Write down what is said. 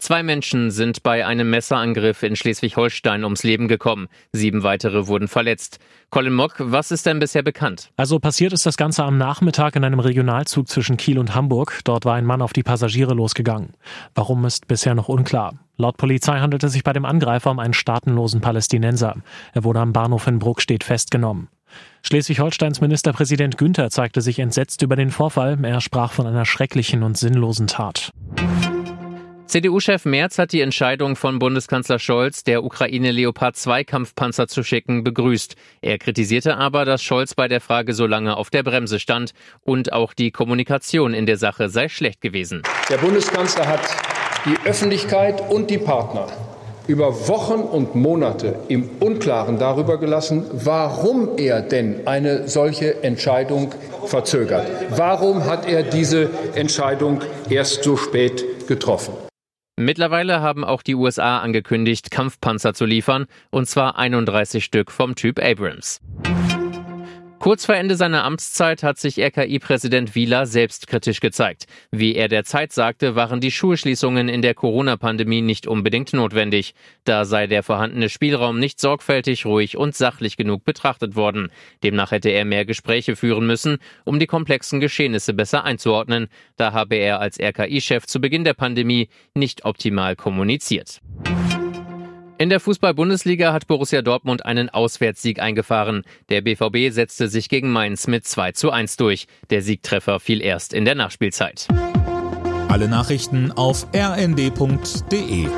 Zwei Menschen sind bei einem Messerangriff in Schleswig-Holstein ums Leben gekommen. Sieben weitere wurden verletzt. Colin Mock, was ist denn bisher bekannt? Also passiert ist das Ganze am Nachmittag in einem Regionalzug zwischen Kiel und Hamburg. Dort war ein Mann auf die Passagiere losgegangen. Warum ist bisher noch unklar. Laut Polizei handelt es sich bei dem Angreifer um einen staatenlosen Palästinenser. Er wurde am Bahnhof in Bruckstedt festgenommen. Schleswig-Holsteins Ministerpräsident Günther zeigte sich entsetzt über den Vorfall. Er sprach von einer schrecklichen und sinnlosen Tat. CDU-Chef Merz hat die Entscheidung von Bundeskanzler Scholz, der Ukraine Leopard 2 Kampfpanzer zu schicken, begrüßt. Er kritisierte aber, dass Scholz bei der Frage so lange auf der Bremse stand und auch die Kommunikation in der Sache sei schlecht gewesen. Der Bundeskanzler hat die Öffentlichkeit und die Partner über Wochen und Monate im Unklaren darüber gelassen, warum er denn eine solche Entscheidung verzögert. Warum hat er diese Entscheidung erst so spät getroffen? Mittlerweile haben auch die USA angekündigt, Kampfpanzer zu liefern, und zwar 31 Stück vom Typ Abrams. Kurz vor Ende seiner Amtszeit hat sich RKI-Präsident Wieler selbstkritisch gezeigt. Wie er der Zeit sagte, waren die Schulschließungen in der Corona-Pandemie nicht unbedingt notwendig. Da sei der vorhandene Spielraum nicht sorgfältig, ruhig und sachlich genug betrachtet worden. Demnach hätte er mehr Gespräche führen müssen, um die komplexen Geschehnisse besser einzuordnen. Da habe er als RKI-Chef zu Beginn der Pandemie nicht optimal kommuniziert. In der Fußball-Bundesliga hat Borussia Dortmund einen Auswärtssieg eingefahren. Der BVB setzte sich gegen Mainz mit 2 zu 1 durch. Der Siegtreffer fiel erst in der Nachspielzeit. Alle Nachrichten auf rnd.de